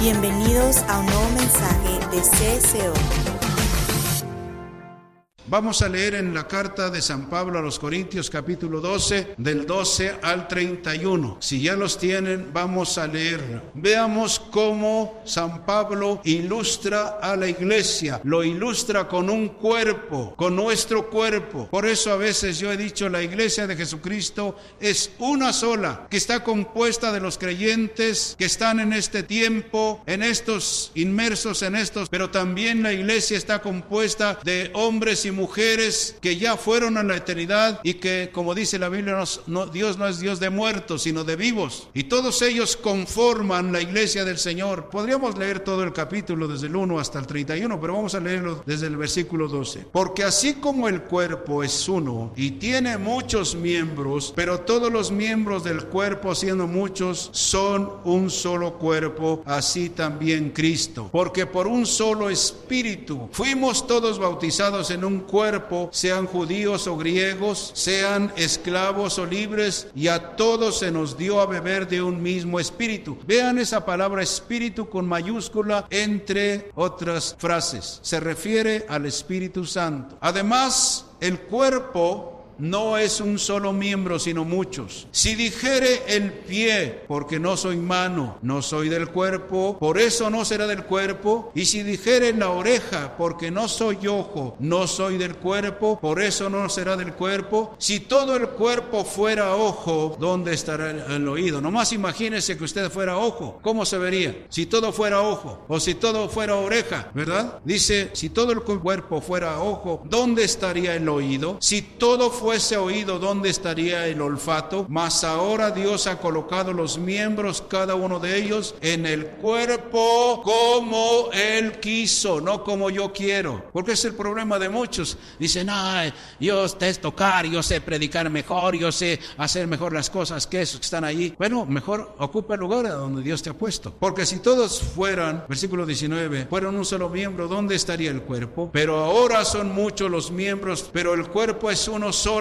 Bienvenidos a un nuevo mensaje de CSO. Vamos a leer en la carta de San Pablo a los Corintios capítulo 12 del 12 al 31. Si ya los tienen, vamos a leerlo. Veamos cómo San Pablo ilustra a la iglesia. Lo ilustra con un cuerpo, con nuestro cuerpo. Por eso a veces yo he dicho la iglesia de Jesucristo es una sola, que está compuesta de los creyentes que están en este tiempo, en estos inmersos en estos, pero también la iglesia está compuesta de hombres y mujeres que ya fueron a la eternidad y que, como dice la Biblia, Dios no es Dios de muertos, sino de vivos. Y todos ellos conforman la iglesia del Señor. Podríamos leer todo el capítulo desde el 1 hasta el 31, pero vamos a leerlo desde el versículo 12. Porque así como el cuerpo es uno y tiene muchos miembros, pero todos los miembros del cuerpo, siendo muchos, son un solo cuerpo, así también Cristo. Porque por un solo espíritu fuimos todos bautizados en un cuerpo, sean judíos o griegos, sean esclavos o libres, y a todos se nos dio a beber de un mismo espíritu. Vean esa palabra espíritu con mayúscula entre otras frases. Se refiere al Espíritu Santo. Además, el cuerpo no es un solo miembro, sino muchos. Si dijere el pie, porque no soy mano, no soy del cuerpo, por eso no será del cuerpo. Y si dijere la oreja, porque no soy ojo, no soy del cuerpo, por eso no será del cuerpo. Si todo el cuerpo fuera ojo, ¿dónde estará el oído? Nomás imagínese que usted fuera ojo, ¿cómo se vería? Si todo fuera ojo, o si todo fuera oreja, ¿verdad? Dice, si todo el cuerpo fuera ojo, ¿dónde estaría el oído? Si todo fuera fuese oído, ¿dónde estaría el olfato? Mas ahora Dios ha colocado los miembros, cada uno de ellos, en el cuerpo como Él quiso, no como yo quiero. Porque es el problema de muchos. Dicen, ay, yo sé tocar, yo sé predicar mejor, yo sé hacer mejor las cosas que esos que están allí. Bueno, mejor ocupa el lugar donde Dios te ha puesto. Porque si todos fueran, versículo 19, fueran un solo miembro, ¿dónde estaría el cuerpo? Pero ahora son muchos los miembros, pero el cuerpo es uno solo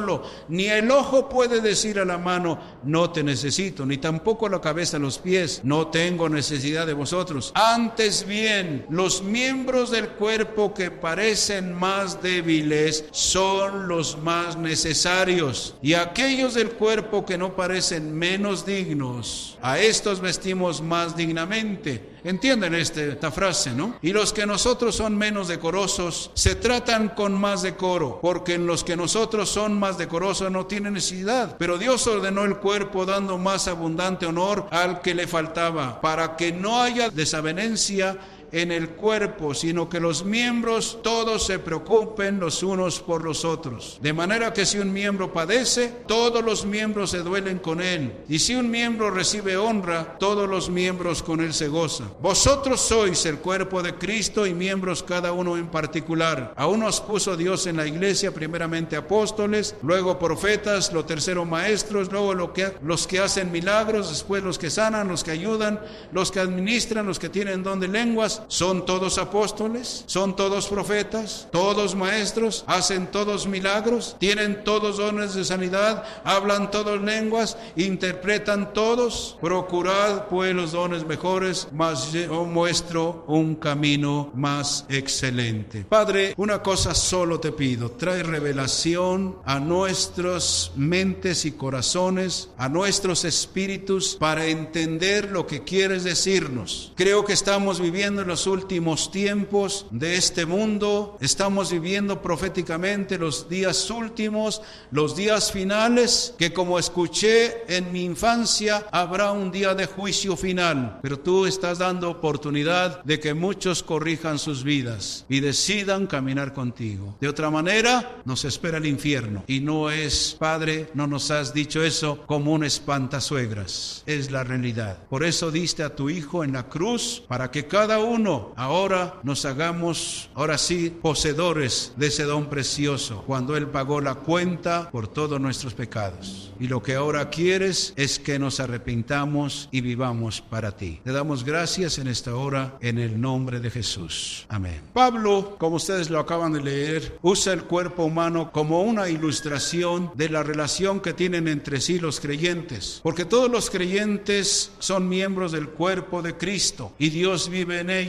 ni el ojo puede decir a la mano, no te necesito, ni tampoco la cabeza los pies, no tengo necesidad de vosotros. Antes bien, los miembros del cuerpo que parecen más débiles son los más necesarios, y aquellos del cuerpo que no parecen menos dignos, a estos vestimos más dignamente Entienden este, esta frase, ¿no? Y los que nosotros son menos decorosos se tratan con más decoro, porque en los que nosotros son más decorosos no tienen necesidad. Pero Dios ordenó el cuerpo dando más abundante honor al que le faltaba, para que no haya desavenencia en el cuerpo, sino que los miembros todos se preocupen los unos por los otros. De manera que si un miembro padece, todos los miembros se duelen con él. Y si un miembro recibe honra, todos los miembros con él se gozan. Vosotros sois el cuerpo de Cristo y miembros cada uno en particular. A unos puso Dios en la iglesia, primeramente apóstoles, luego profetas, lo tercero maestros, luego los que hacen milagros, después los que sanan, los que ayudan, los que administran, los que tienen don de lenguas ¿Son todos apóstoles? ¿Son todos profetas? ¿Todos maestros? ¿Hacen todos milagros? ¿Tienen todos dones de sanidad? ¿Hablan todas lenguas? ¿Interpretan todos? Procurad pues los dones mejores, mas yo muestro un camino más excelente. Padre, una cosa solo te pido, trae revelación a nuestras mentes y corazones, a nuestros espíritus, para entender lo que quieres decirnos. Creo que estamos viviendo los últimos tiempos de este mundo, estamos viviendo proféticamente los días últimos, los días finales, que como escuché en mi infancia, habrá un día de juicio final, pero tú estás dando oportunidad de que muchos corrijan sus vidas y decidan caminar contigo. De otra manera, nos espera el infierno y no es, Padre, no nos has dicho eso como un espantasuegras, es la realidad. Por eso diste a tu Hijo en la cruz para que cada uno uno, ahora nos hagamos, ahora sí, poseedores de ese don precioso, cuando Él pagó la cuenta por todos nuestros pecados. Y lo que ahora quieres es que nos arrepintamos y vivamos para ti. Le damos gracias en esta hora en el nombre de Jesús. Amén. Pablo, como ustedes lo acaban de leer, usa el cuerpo humano como una ilustración de la relación que tienen entre sí los creyentes, porque todos los creyentes son miembros del cuerpo de Cristo y Dios vive en ellos.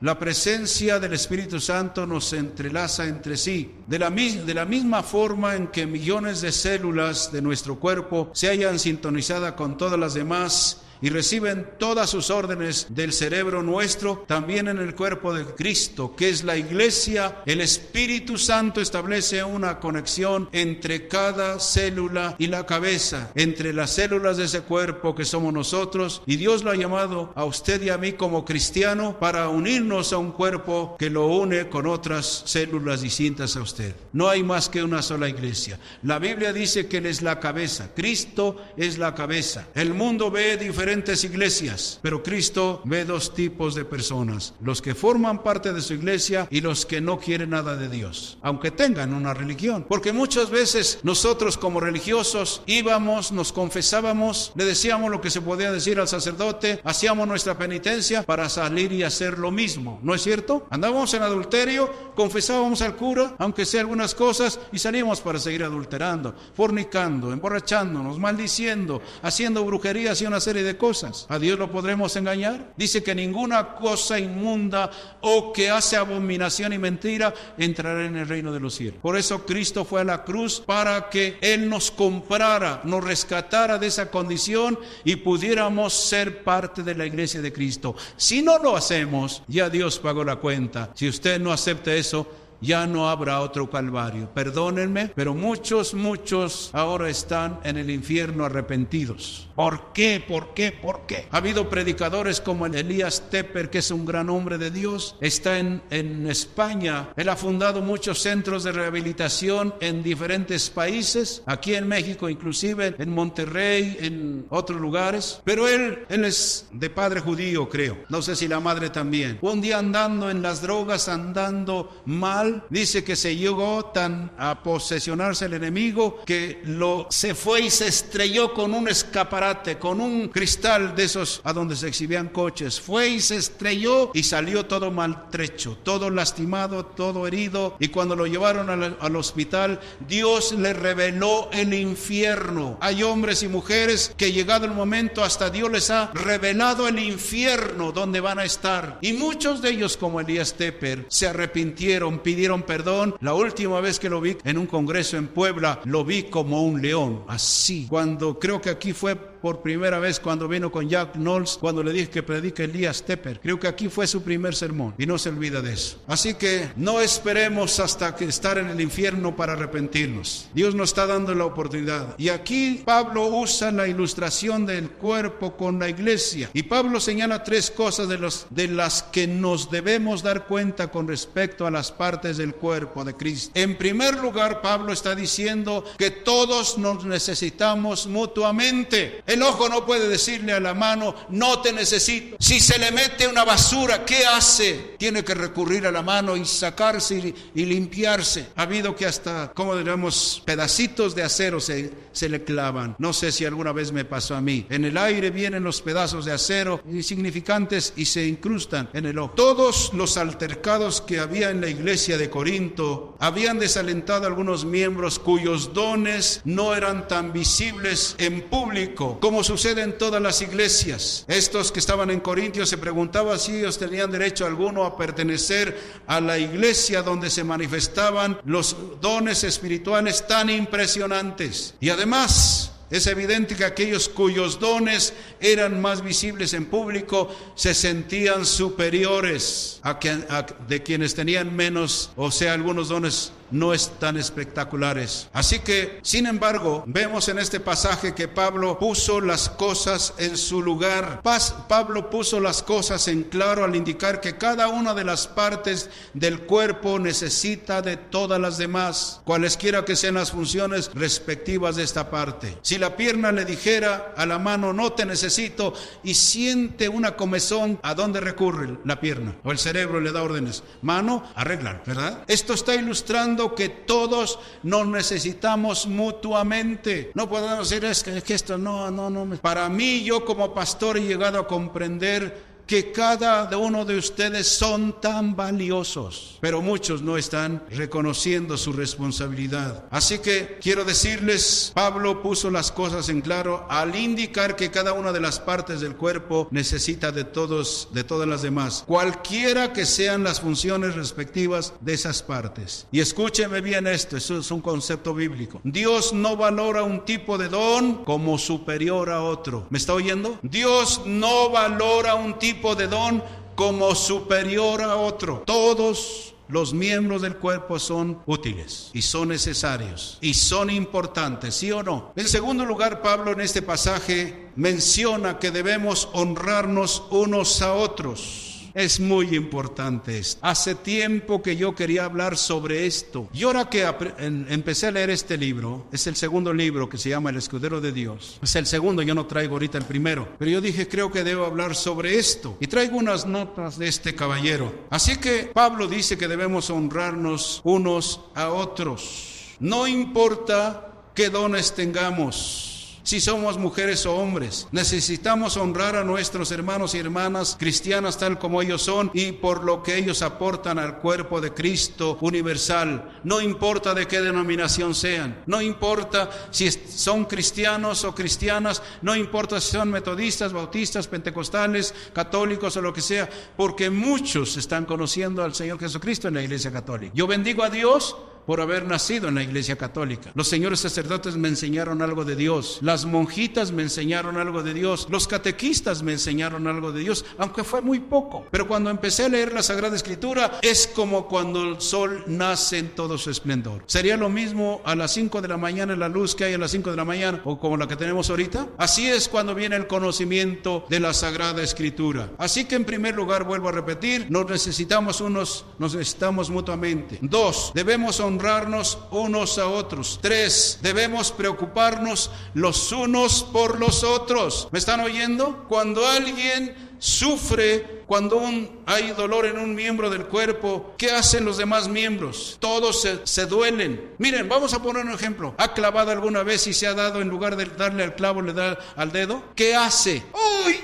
La presencia del Espíritu Santo nos entrelaza entre sí, de la, misma forma en que millones de células de nuestro cuerpo se hayan sintonizado con todas las demás y reciben todas sus órdenes del cerebro nuestro, también en el cuerpo de Cristo, que es la iglesia, el Espíritu Santo establece una conexión entre cada célula y la cabeza, entre las células de ese cuerpo que somos nosotros, y Dios lo ha llamado a usted y a mí como cristiano para unirnos a un cuerpo que lo une con otras células distintas a usted. No hay más que una sola iglesia. La Biblia dice que Él es la cabeza, Cristo es la cabeza. El mundo ve diferentes iglesias, pero Cristo ve dos tipos de personas, los que forman parte de su iglesia y los que no quieren nada de Dios, aunque tengan una religión. Porque muchas veces nosotros como religiosos íbamos, nos confesábamos, le decíamos lo que se podía decir al sacerdote, hacíamos nuestra penitencia para salir y hacer lo mismo, ¿no es cierto? Andábamos en adulterio, confesábamos al cura, aunque sea algunas cosas, y salimos para seguir adulterando, fornicando, emborrachándonos, maldiciendo, haciendo brujerías y una serie de cosas. ¿A Dios lo podremos engañar? Dice que ninguna cosa inmunda o que hace abominación y mentira entrará en el reino de los cielos. Por eso Cristo fue a la cruz para que Él nos comprara, nos rescatara de esa condición y pudiéramos ser parte de la iglesia de Cristo. Si no lo hacemos, ya Dios pagó la cuenta. Si usted no acepta eso, ya no habrá otro calvario. Perdónenme, pero muchos, muchos ahora están en el infierno arrepentidos. ¿Por qué? ¿Por qué? ¿Por qué? Ha habido predicadores como el Elías Tepper, que es un gran hombre de Dios. Está en, en España. Él ha fundado muchos centros de rehabilitación en diferentes países. Aquí en México, inclusive en Monterrey, en otros lugares. Pero él, él es de padre judío, creo. No sé si la madre también. Un día andando en las drogas, andando mal dice que se llegó tan a posesionarse el enemigo que lo se fue y se estrelló con un escaparate, con un cristal de esos a donde se exhibían coches. Fue y se estrelló y salió todo maltrecho, todo lastimado, todo herido. Y cuando lo llevaron al, al hospital, Dios le reveló el infierno. Hay hombres y mujeres que llegado el momento hasta Dios les ha revelado el infierno donde van a estar. Y muchos de ellos, como Elías Tepper, se arrepintieron, pidieron perdón. La última vez que lo vi en un congreso en Puebla, lo vi como un león, así. Cuando creo que aquí fue por primera vez cuando vino con Jack Knowles, cuando le dije que predica Elías Tepper. Creo que aquí fue su primer sermón y no se olvida de eso. Así que no esperemos hasta que estar en el infierno para arrepentirnos. Dios nos está dando la oportunidad. Y aquí Pablo usa la ilustración del cuerpo con la iglesia. Y Pablo señala tres cosas de, los, de las que nos debemos dar cuenta con respecto a las partes del cuerpo de Cristo. En primer lugar, Pablo está diciendo que todos nos necesitamos mutuamente. El ojo no puede decirle a la mano, no te necesito. Si se le mete una basura, ¿qué hace? Tiene que recurrir a la mano y sacarse y, limpiarse. Ha habido que hasta, como diríamos, pedacitos de acero se, se le clavan. No sé si alguna vez me pasó a mí. En el aire vienen los pedazos de acero insignificantes y se incrustan en el ojo. Todos los altercados que había en la iglesia de Corinto habían desalentado a algunos miembros cuyos dones no eran tan visibles en público como sucede en todas las iglesias. Estos que estaban en Corintios se preguntaban si ellos tenían derecho alguno a pertenecer a la iglesia donde se manifestaban los dones espirituales tan impresionantes. Y además, es evidente que aquellos cuyos dones eran más visibles en público se sentían superiores a, que, de quienes tenían menos, o sea, algunos dones no están espectaculares. Así que, sin embargo, vemos en este pasaje que Pablo puso las cosas en su lugar. Pablo puso las cosas en claro al indicar que cada una de las partes del cuerpo necesita de todas las demás, cualesquiera que sean las funciones respectivas de esta parte. Si la pierna le dijera a la mano, no te necesito, y siente una comezón, ¿a dónde recurre la pierna? O el cerebro le da órdenes. Mano, arreglar, ¿verdad? Esto está ilustrando que todos nos necesitamos mutuamente. No podemos decir, es que, es que esto no, no, no. Para mí, yo como pastor he llegado a comprender que cada uno de ustedes son tan valiosos, pero muchos no están reconociendo su responsabilidad. Así que quiero decirles, Pablo puso las cosas en claro al indicar que cada una de las partes del cuerpo necesita de todos de todas las demás, cualquiera que sean las funciones respectivas de esas partes. Y escúcheme bien esto, eso es un concepto bíblico. Dios no valora un tipo de don como superior a otro. ¿Me está oyendo? Dios no valora un tipo de don como superior a otro. Todos los miembros del cuerpo son útiles y son necesarios y son importantes, ¿sí o no? En segundo lugar, Pablo en este pasaje menciona que debemos honrarnos unos a otros. Es muy importante esto. Hace tiempo que yo quería hablar sobre esto. Y ahora que empecé a leer este libro, es el segundo libro que se llama El Escudero de Dios. Es el segundo, yo no traigo ahorita el primero. Pero yo dije, creo que debo hablar sobre esto. Y traigo unas notas de este caballero. Así que Pablo dice que debemos honrarnos unos a otros. No importa qué dones tengamos si somos mujeres o hombres. Necesitamos honrar a nuestros hermanos y hermanas cristianas tal como ellos son y por lo que ellos aportan al cuerpo de Cristo universal. No importa de qué denominación sean, no importa si son cristianos o cristianas, no importa si son metodistas, bautistas, pentecostales, católicos o lo que sea, porque muchos están conociendo al Señor Jesucristo en la iglesia católica. Yo bendigo a Dios por haber nacido en la iglesia católica. Los señores sacerdotes me enseñaron algo de Dios, las monjitas me enseñaron algo de Dios, los catequistas me enseñaron algo de Dios, aunque fue muy poco. Pero cuando empecé a leer la Sagrada Escritura, es como cuando el sol nace en todo su esplendor. ¿Sería lo mismo a las 5 de la mañana la luz que hay a las 5 de la mañana o como la que tenemos ahorita? Así es cuando viene el conocimiento de la Sagrada Escritura. Así que en primer lugar, vuelvo a repetir, nos necesitamos unos, nos necesitamos mutuamente. Dos, debemos honrarnos unos a otros. Tres, debemos preocuparnos los unos por los otros. ¿Me están oyendo? Cuando alguien sufre, cuando hay dolor en un miembro del cuerpo, ¿qué hacen los demás miembros? Todos se, duelen. Miren, vamos a poner un ejemplo. ¿Ha clavado alguna vez y se ha dado en lugar de darle al clavo, le da al dedo? ¿Qué hace? ¡Uy!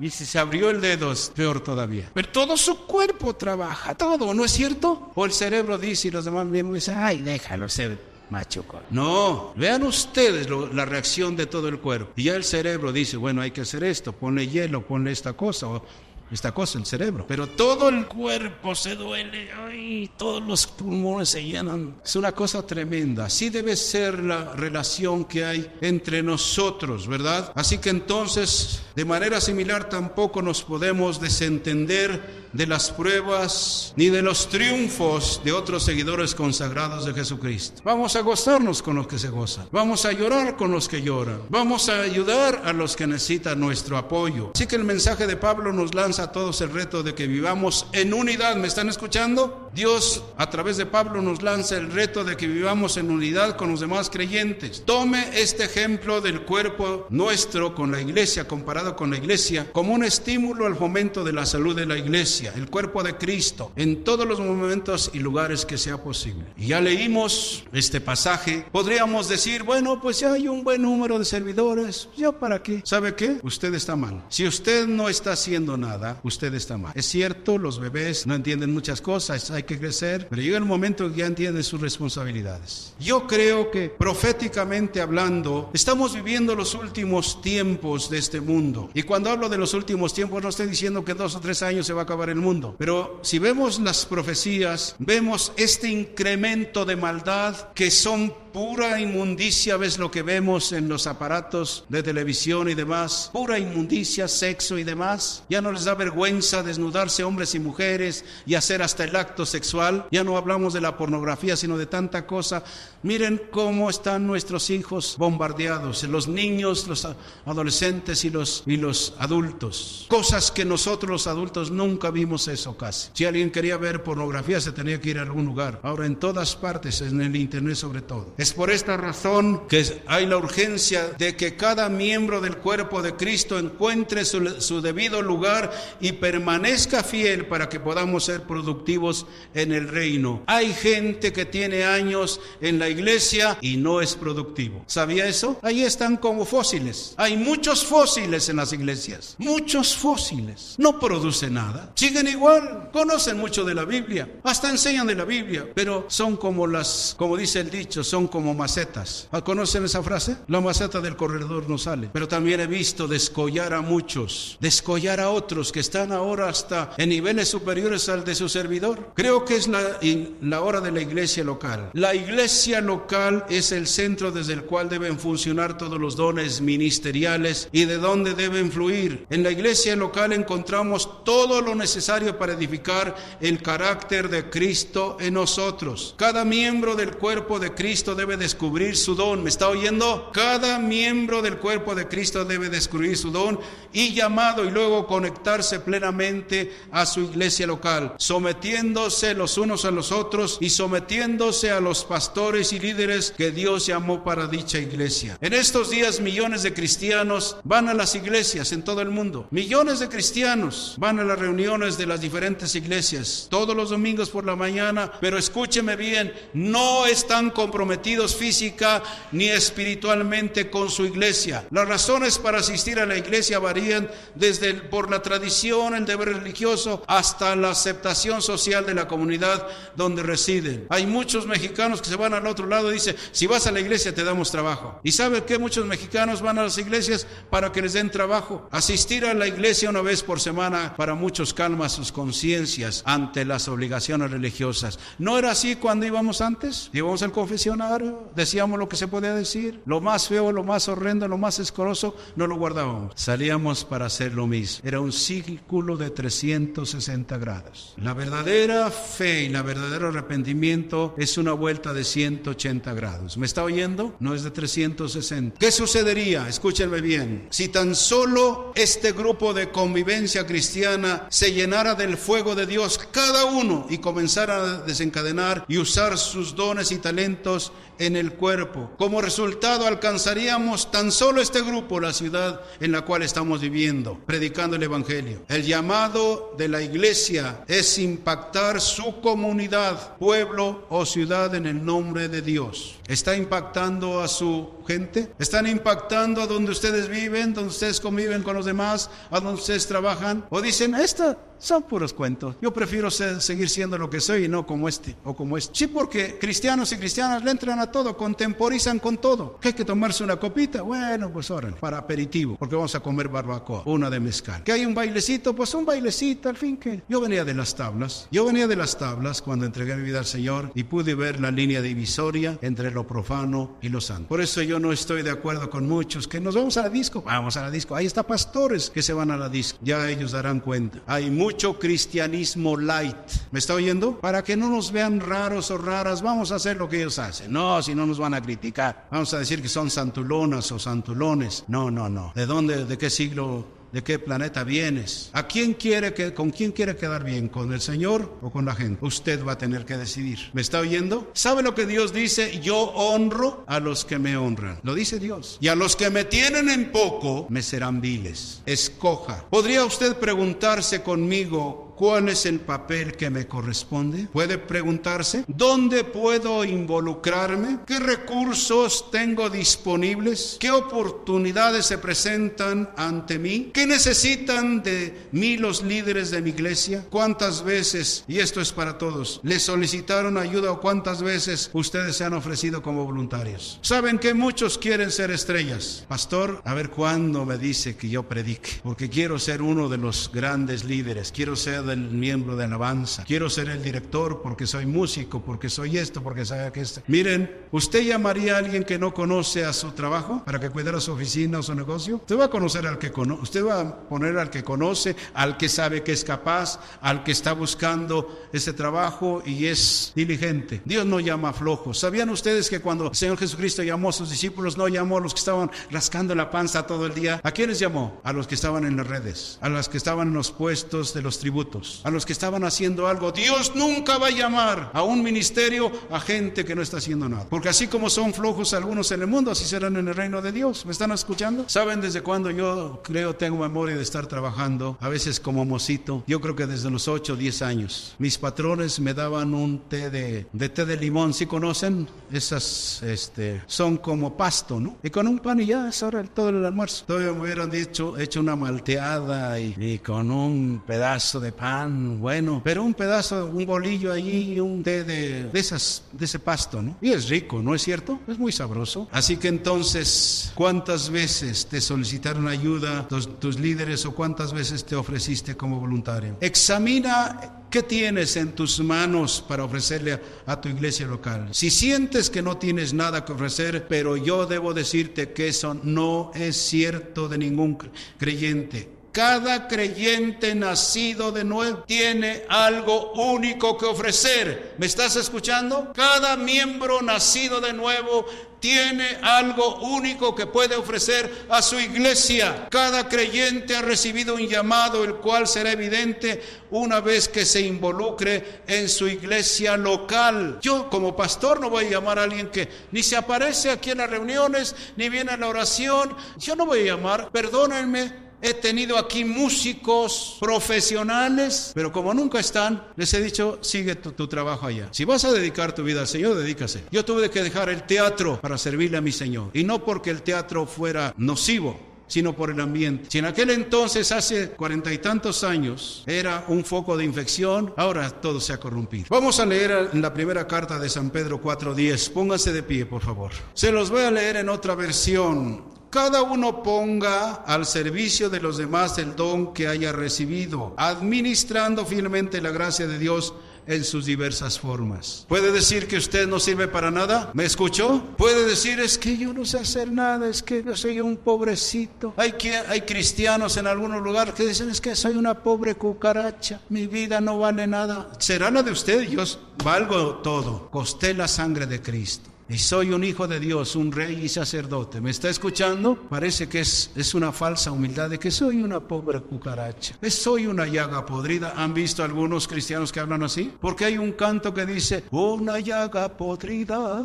Y si se abrió el dedo, es peor todavía. Pero todo su cuerpo trabaja, todo, ¿no es cierto? O el cerebro dice y los demás miembros dicen, ay, déjalo ser macho. No, vean ustedes la reacción de todo el cuerpo. Y ya el cerebro dice, bueno, hay que hacer esto, ponle hielo, ponle esta cosa. O, esta cosa, el cerebro. Pero todo el cuerpo se duele, ay, todos los pulmones se llenan. Es una cosa tremenda. Así debe ser la relación que hay entre nosotros, ¿verdad? Así que entonces, de manera similar, tampoco nos podemos desentender de las pruebas ni de los triunfos de otros seguidores consagrados de Jesucristo. Vamos a gozarnos con los que se gozan. Vamos a llorar con los que lloran. Vamos a ayudar a los que necesitan nuestro apoyo. Así que el mensaje de Pablo nos lanza a todos el reto de que vivamos en unidad. ¿Me están escuchando? Dios a través de Pablo nos lanza el reto de que vivamos en unidad con los demás creyentes. Tome este ejemplo del cuerpo nuestro con la iglesia, comparado con la iglesia, como un estímulo al fomento de la salud de la iglesia el cuerpo de Cristo, en todos los momentos y lugares que sea posible. Y ya leímos este pasaje, podríamos decir, bueno, pues ya hay un buen número de servidores, ¿ya para qué? ¿Sabe qué? Usted está mal. Si usted no está haciendo nada, usted está mal. Es cierto, los bebés no entienden muchas cosas, hay que crecer, pero llega el momento que ya entienden sus responsabilidades. Yo creo que proféticamente hablando, estamos viviendo los últimos tiempos de este mundo. Y cuando hablo de los últimos tiempos, no estoy diciendo que dos o tres años se va a acabar el mundo. Pero si vemos las profecías, vemos este incremento de maldad que son pura inmundicia, ves lo que vemos en los aparatos de televisión y demás, pura inmundicia, sexo y demás. Ya no les da vergüenza desnudarse hombres y mujeres y hacer hasta el acto sexual. Ya no hablamos de la pornografía, sino de tanta cosa. Miren cómo están nuestros hijos bombardeados, los niños, los adolescentes y los, y los adultos. Cosas que nosotros los adultos nunca vimos eso casi. Si alguien quería ver pornografía se tenía que ir a algún lugar. Ahora en todas partes, en el Internet sobre todo. Es por esta razón que hay la urgencia de que cada miembro del cuerpo de Cristo encuentre su, su debido lugar y permanezca fiel para que podamos ser productivos en el reino. Hay gente que tiene años en la iglesia y no es productivo. ¿Sabía eso? Ahí están como fósiles. Hay muchos fósiles en las iglesias. Muchos fósiles. No producen nada. Siguen igual. Conocen mucho de la Biblia. Hasta enseñan de la Biblia. Pero son como las, como dice el dicho, son como macetas. ¿Ah, ¿Conocen esa frase? La maceta del corredor no sale. Pero también he visto descollar a muchos. Descollar a otros que están ahora hasta en niveles superiores al de su servidor. Creo que es la, la hora de la iglesia local. La iglesia local es el centro desde el cual deben funcionar todos los dones ministeriales y de dónde deben fluir. En la iglesia local encontramos todo lo necesario para edificar el carácter de Cristo en nosotros. Cada miembro del cuerpo de Cristo debe descubrir su don. ¿Me está oyendo? Cada miembro del cuerpo de Cristo debe descubrir su don y llamado y luego conectarse plenamente a su iglesia local, sometiéndose los unos a los otros y sometiéndose a los pastores y líderes que Dios llamó para dicha iglesia. En estos días millones de cristianos van a las iglesias en todo el mundo. Millones de cristianos van a las reuniones de las diferentes iglesias todos los domingos por la mañana, pero escúcheme bien, no están comprometidos física ni espiritualmente con su iglesia. Las razones para asistir a la iglesia varían desde por la tradición, el deber religioso, hasta la aceptación social de la comunidad donde residen. Hay muchos mexicanos que se van al otro lado y dicen, si vas a la iglesia te damos trabajo. ¿Y sabe que muchos mexicanos van a las iglesias para que les den trabajo? Asistir a la iglesia una vez por semana para muchos calma sus conciencias ante las obligaciones religiosas. ¿No era así cuando íbamos antes? Íbamos al confesionario, decíamos lo que se podía decir, lo más feo, lo más horrendo, lo más escoroso, no lo guardábamos. Salíamos para hacer lo mismo. Era un círculo de 360 grados. La verdadera fe y la verdadero arrepentimiento es una vuelta de 180 grados. ¿Me está oyendo? No es de 360. ¿Qué sucedería? Escúchenme bien. Si tan solo este grupo de convivencia cristiana se llenara del fuego de Dios, cada uno, y comenzara a desencadenar y usar sus dones y talentos en el cuerpo. Como resultado alcanzaríamos tan solo este grupo, la ciudad en la cual estamos viviendo, predicando el Evangelio. El llamado de la iglesia es impactar su comunidad, pueblo o ciudad en el nombre de Dios. ¿Está impactando a su gente? ¿Están impactando a donde ustedes viven, donde ustedes conviven con los demás, a donde ustedes trabajan? ¿O dicen, esta son puros cuentos. Yo prefiero seguir siendo lo que soy y no como este o como este. Sí, porque cristianos y cristianas le entran a todo, contemporizan con todo. ¿Que hay que tomarse una copita? Bueno, pues ahora, para aperitivo, porque vamos a comer barbacoa, una de mezcal. ¿Que hay un bailecito? Pues un bailecito, al fin que. Yo venía de las tablas. Yo venía de las tablas cuando entregué mi vida al Señor y pude ver la línea divisoria entre lo profano y lo santo. Por eso yo no estoy de acuerdo con muchos que nos vamos a la disco. Vamos a la disco. Ahí está pastores que se van a la disco. Ya ellos darán cuenta. Hay mucho cristianismo light. ¿Me está oyendo? Para que no nos vean raros o raras, vamos a hacer lo que ellos hacen. No, si no nos van a criticar. Vamos a decir que son santulonas o santulones. No, no, no. ¿De dónde, de qué siglo de qué planeta vienes. ¿A quién quiere que, con quién quiere quedar bien? ¿Con el Señor o con la gente? Usted va a tener que decidir. ¿Me está oyendo? ¿Sabe lo que Dios dice? Yo honro a los que me honran. Lo dice Dios. Y a los que me tienen en poco, me serán viles. Escoja. ¿Podría usted preguntarse conmigo ¿Cuál es el papel que me corresponde? Puede preguntarse, ¿dónde puedo involucrarme? ¿Qué recursos tengo disponibles? ¿Qué oportunidades se presentan ante mí? ¿Qué necesitan de mí los líderes de mi iglesia? ¿Cuántas veces, y esto es para todos, les solicitaron ayuda o cuántas veces ustedes se han ofrecido como voluntarios? Saben que muchos quieren ser estrellas. Pastor, a ver cuándo me dice que yo predique, porque quiero ser uno de los grandes líderes, quiero ser del miembro de alabanza. Quiero ser el director porque soy músico, porque soy esto, porque que esto. Miren, ¿usted llamaría a alguien que no conoce a su trabajo para que cuidara su oficina o su negocio? Usted va a conocer al que conoce, usted va a poner al que conoce, al que sabe que es capaz, al que está buscando ese trabajo y es diligente. Dios no llama a flojos. ¿Sabían ustedes que cuando el Señor Jesucristo llamó a sus discípulos, no llamó a los que estaban rascando la panza todo el día? ¿A quiénes llamó? A los que estaban en las redes, a los que estaban en los puestos de los tributos, a los que estaban haciendo algo. Dios nunca va a llamar a un ministerio a gente que no está haciendo nada. Porque así como son flojos algunos en el mundo, así serán en el reino de Dios. ¿Me están escuchando? ¿Saben desde cuándo yo creo tengo memoria de estar trabajando? A veces como mocito. Yo creo que desde los 8 o 10 años. Mis patrones me daban un té de, de té de limón. ¿Sí conocen? Esas este, son como pasto, ¿no? Y con un pan y ya es hora todo el almuerzo. Todavía me hubieran dicho, hecho una malteada y, y con un pedazo de pan, bueno, pero un pedazo, un bolillo allí y un té de, ese pasto, ¿no? Y es rico, ¿no es cierto? Es muy sabroso. Así que entonces, ¿cuántas veces te solicitaron ayuda tus líderes o cuántas veces te ofreciste como voluntario? Examina ¿Qué tienes en tus manos para ofrecerle a, tu iglesia local? Si sientes que no tienes nada que ofrecer, pero yo debo decirte que eso no es cierto de ningún creyente. Cada creyente nacido de nuevo tiene algo único que ofrecer. ¿Me estás escuchando? Cada miembro nacido de nuevo tiene algo único que puede ofrecer a su iglesia. Cada creyente ha recibido un llamado, el cual será evidente una vez que se involucre en su iglesia local. Yo como pastor no voy a llamar a alguien que ni se aparece aquí en las reuniones, ni viene a la oración. Yo no voy a llamar, perdónenme, He tenido aquí músicos profesionales, pero como nunca están, les he dicho, sigue tu, tu, trabajo allá. Si vas a dedicar tu vida al Señor, dedícase. Yo tuve que dejar el teatro para servirle a mi Señor. Y no porque el teatro fuera nocivo, sino por el ambiente. Si en aquel entonces, hace cuarenta y tantos años, era un foco de infección, ahora todo se ha corrompido. Vamos a leer en la primera carta de San Pedro 4.10. Pónganse de pie, por favor. Se los voy a leer en otra versión cada uno ponga al servicio de los demás el don que haya recibido, administrando fielmente la gracia de Dios en sus diversas formas. ¿Puede decir que usted no sirve para nada? ¿Me escuchó? ¿Puede decir es que yo no sé hacer nada, es que yo soy un pobrecito? Hay, hay cristianos en algunos lugares que dicen es que soy una pobre cucaracha, mi vida no vale nada. ¿Será la de usted? Yo valgo todo. Costé la sangre de Cristo. Y soy un hijo de Dios, un rey y sacerdote. ¿Me está escuchando? Parece que es, es una falsa humildad de que soy una pobre cucaracha. Soy una llaga podrida. ¿Han visto algunos cristianos que hablan así? Porque hay un canto que dice, una llaga podrida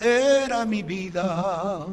era mi vida.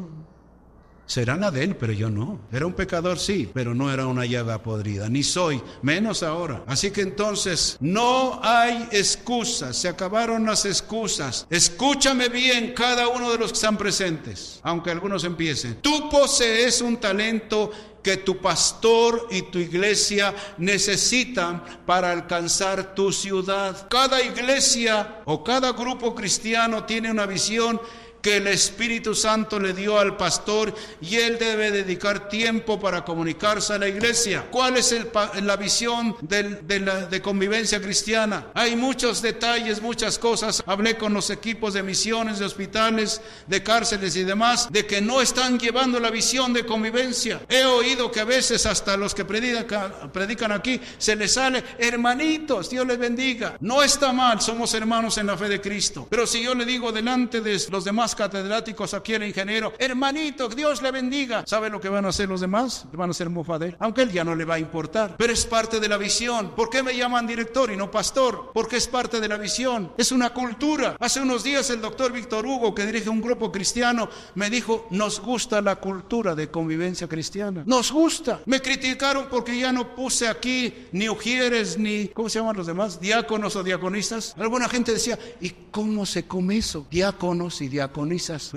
Será la pero yo no. Era un pecador, sí, pero no era una llaga podrida, ni soy, menos ahora. Así que entonces, no hay excusas, se acabaron las excusas. Escúchame bien cada uno de los que están presentes, aunque algunos empiecen. Tú posees un talento que tu pastor y tu iglesia necesitan para alcanzar tu ciudad. Cada iglesia o cada grupo cristiano tiene una visión que el Espíritu Santo le dio al pastor y él debe dedicar tiempo para comunicarse a la iglesia. ¿Cuál es la visión de, convivencia cristiana? Hay muchos detalles, muchas cosas. Hablé con los equipos de misiones, de hospitales, de cárceles y demás, de que no están llevando la visión de convivencia. He oído que a veces hasta los que predican aquí se les sale, hermanitos, Dios les bendiga. No está mal, somos hermanos en la fe de Cristo. Pero si yo le digo delante de los demás catedráticos aquí el ingeniero, hermanito, Dios le bendiga. ¿Sabe lo que van a hacer los demás? Van a hacer mofa de él, aunque él ya no le va a importar. Pero es parte de la visión. ¿Por qué me llaman director y no pastor? Porque es parte de la visión. Es una cultura. Hace unos días el doctor Víctor Hugo, que dirige un grupo cristiano, me dijo, nos gusta la cultura de convivencia cristiana. Nos gusta. Me criticaron porque ya no puse aquí ni ujieres, ni, ¿cómo se llaman los demás? Diáconos o diaconistas. Alguna gente decía, ¿y cómo se come eso? Diáconos y diaconistas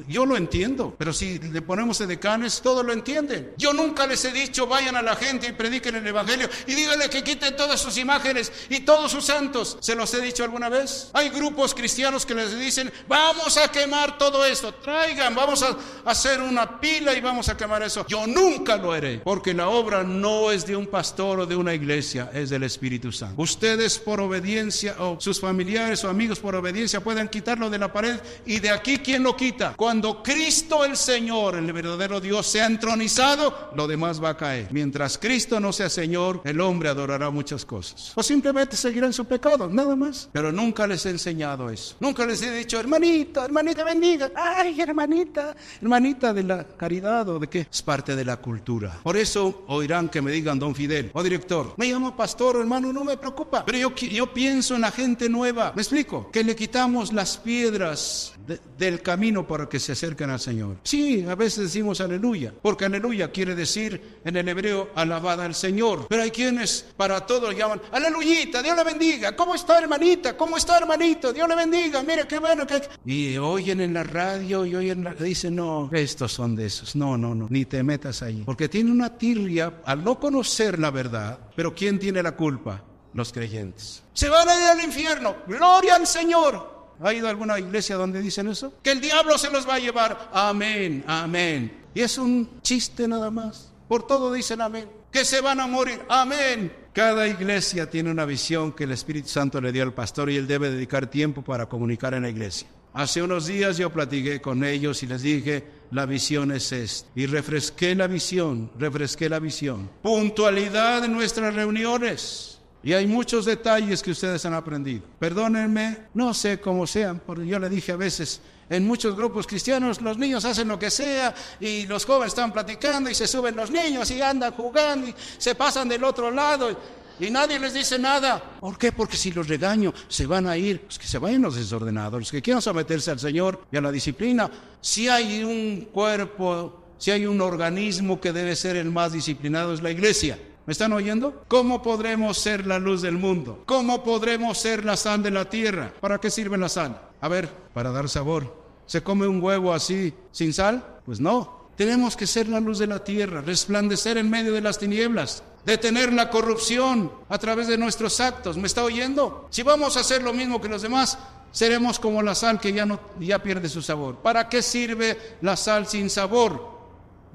Yo lo entiendo, pero si le ponemos de decanes, todos lo entienden. Yo nunca les he dicho vayan a la gente y prediquen el Evangelio y díganle que quiten todas sus imágenes y todos sus santos. ¿Se los he dicho alguna vez? Hay grupos cristianos que les dicen vamos a quemar todo esto, traigan, vamos a hacer una pila y vamos a quemar eso. Yo nunca lo haré, porque la obra no es de un pastor o de una iglesia, es del Espíritu Santo. Ustedes por obediencia o sus familiares o amigos por obediencia pueden quitarlo de la pared y de aquí quién lo quita. Cuando Cristo el Señor, el verdadero Dios, sea entronizado, lo demás va a caer. Mientras Cristo no sea Señor, el hombre adorará muchas cosas. O simplemente seguirá en su pecado, nada más. Pero nunca les he enseñado eso. Nunca les he dicho, hermanita, hermanita, bendiga. Ay, hermanita, hermanita de la caridad o de qué. Es parte de la cultura. Por eso oirán que me digan, don Fidel, o director, me llamo pastor, hermano, no me preocupa. Pero yo, yo pienso en la gente nueva. ¿Me explico? Que le quitamos las piedras del camino para que se acerquen al Señor. Sí, a veces decimos aleluya, porque aleluya quiere decir en el hebreo alabada al Señor. Pero hay quienes para todos llaman aleluyita, Dios le bendiga. ¿Cómo está hermanita? ¿Cómo está hermanito? Dios le bendiga. Mire qué bueno que... Y oyen en la radio y oyen, la... dicen, no, estos son de esos. No, no, no, ni te metas ahí. Porque tiene una tirria al no conocer la verdad. Pero ¿quién tiene la culpa? Los creyentes. Se van a ir al infierno. Gloria al Señor. ¿Ha ido a alguna iglesia donde dicen eso? Que el diablo se los va a llevar. Amén, amén. Y es un chiste nada más. Por todo dicen amén. Que se van a morir. Amén. Cada iglesia tiene una visión que el Espíritu Santo le dio al pastor y él debe dedicar tiempo para comunicar en la iglesia. Hace unos días yo platiqué con ellos y les dije, la visión es esta. Y refresqué la visión, refresqué la visión. Puntualidad en nuestras reuniones. Y hay muchos detalles que ustedes han aprendido. Perdónenme, no sé cómo sean, porque yo le dije a veces, en muchos grupos cristianos los niños hacen lo que sea y los jóvenes están platicando y se suben los niños y andan jugando y se pasan del otro lado y nadie les dice nada. ¿Por qué? Porque si los regaño se van a ir, pues que se vayan los desordenados, los que quieran someterse al Señor y a la disciplina. Si hay un cuerpo, si hay un organismo que debe ser el más disciplinado es la iglesia. ¿Me están oyendo? ¿Cómo podremos ser la luz del mundo? ¿Cómo podremos ser la sal de la tierra? ¿Para qué sirve la sal? A ver, para dar sabor. ¿Se come un huevo así sin sal? Pues no. Tenemos que ser la luz de la tierra, resplandecer en medio de las tinieblas, detener la corrupción a través de nuestros actos. ¿Me está oyendo? Si vamos a hacer lo mismo que los demás, seremos como la sal que ya no ya pierde su sabor. ¿Para qué sirve la sal sin sabor?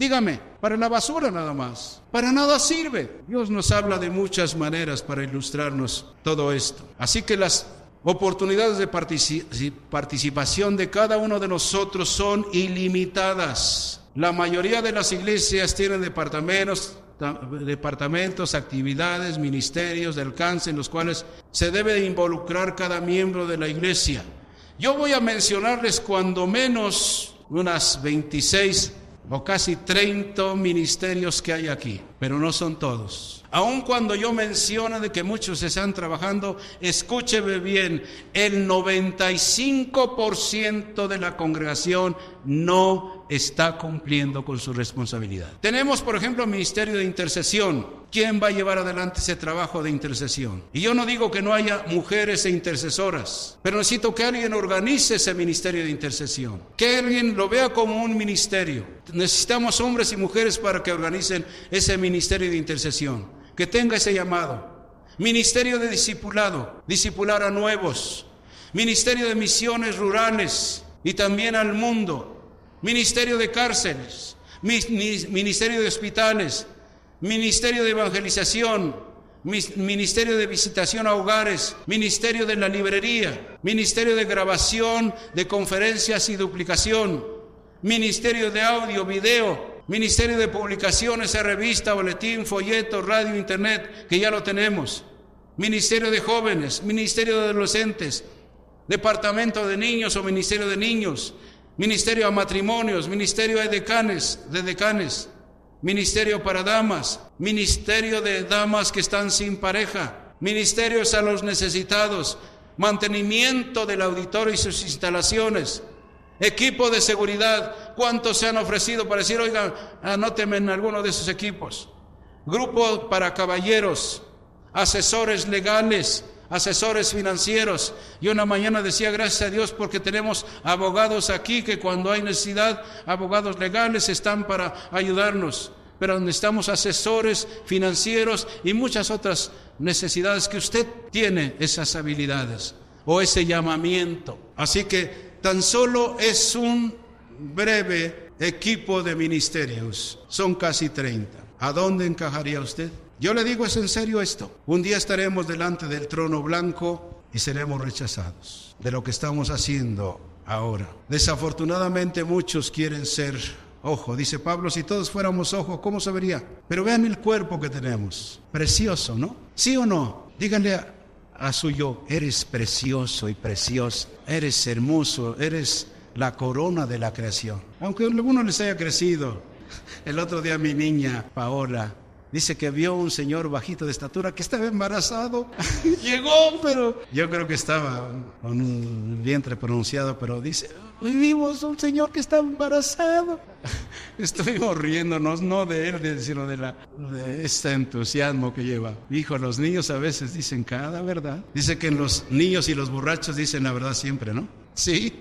Dígame, para la basura nada más. Para nada sirve. Dios nos habla de muchas maneras para ilustrarnos todo esto. Así que las oportunidades de participación de cada uno de nosotros son ilimitadas. La mayoría de las iglesias tienen departamentos, departamentos, actividades, ministerios de alcance en los cuales se debe involucrar cada miembro de la iglesia. Yo voy a mencionarles cuando menos unas 26 o casi 30 ministerios que hay aquí, pero no son todos. Aun cuando yo menciono de que muchos están trabajando, escúcheme bien, el 95% de la congregación no está cumpliendo con su responsabilidad. Tenemos, por ejemplo, el Ministerio de Intercesión. ¿Quién va a llevar adelante ese trabajo de intercesión? Y yo no digo que no haya mujeres e intercesoras, pero necesito que alguien organice ese ministerio de intercesión, que alguien lo vea como un ministerio. Necesitamos hombres y mujeres para que organicen ese ministerio de intercesión, que tenga ese llamado. Ministerio de discipulado, discipular a nuevos. Ministerio de misiones rurales y también al mundo. Ministerio de cárceles, ministerio de hospitales, ministerio de evangelización, ministerio de visitación a hogares, ministerio de la librería, ministerio de grabación de conferencias y duplicación, ministerio de audio, video, ministerio de publicaciones, revista, boletín, folleto, radio, internet, que ya lo tenemos, ministerio de jóvenes, ministerio de adolescentes, departamento de niños o ministerio de niños, ministerio a matrimonios, ministerio de decanes, de decanes, ministerio para damas, ministerio de damas que están sin pareja, ministerios a los necesitados, mantenimiento del auditorio y sus instalaciones, equipo de seguridad, ¿cuántos se han ofrecido para decir, oiga, anóteme en alguno de esos equipos? Grupo para caballeros, asesores legales, asesores financieros. Y una mañana decía, gracias a Dios porque tenemos abogados aquí que cuando hay necesidad, abogados legales están para ayudarnos. Pero necesitamos asesores financieros y muchas otras necesidades que usted tiene esas habilidades o ese llamamiento. Así que tan solo es un breve equipo de ministerios. Son casi 30. ¿A dónde encajaría usted? Yo le digo, es en serio esto. Un día estaremos delante del trono blanco y seremos rechazados de lo que estamos haciendo ahora. Desafortunadamente muchos quieren ser ojo. Dice Pablo, si todos fuéramos ojos, ¿cómo se vería? Pero vean el cuerpo que tenemos. Precioso, ¿no? ¿Sí o no? Díganle a, a su yo, eres precioso y precioso. Eres hermoso, eres la corona de la creación. Aunque alguno les haya crecido. El otro día mi niña, Paola, Dice que vio un señor bajito de estatura que estaba embarazado. Llegó, pero yo creo que estaba con un vientre pronunciado, pero dice, vimos un señor que está embarazado. Estuvimos riéndonos, no de él, sino de, la, de este entusiasmo que lleva. Hijo, los niños a veces dicen cada verdad. Dice que los niños y los borrachos dicen la verdad siempre, ¿no? Sí.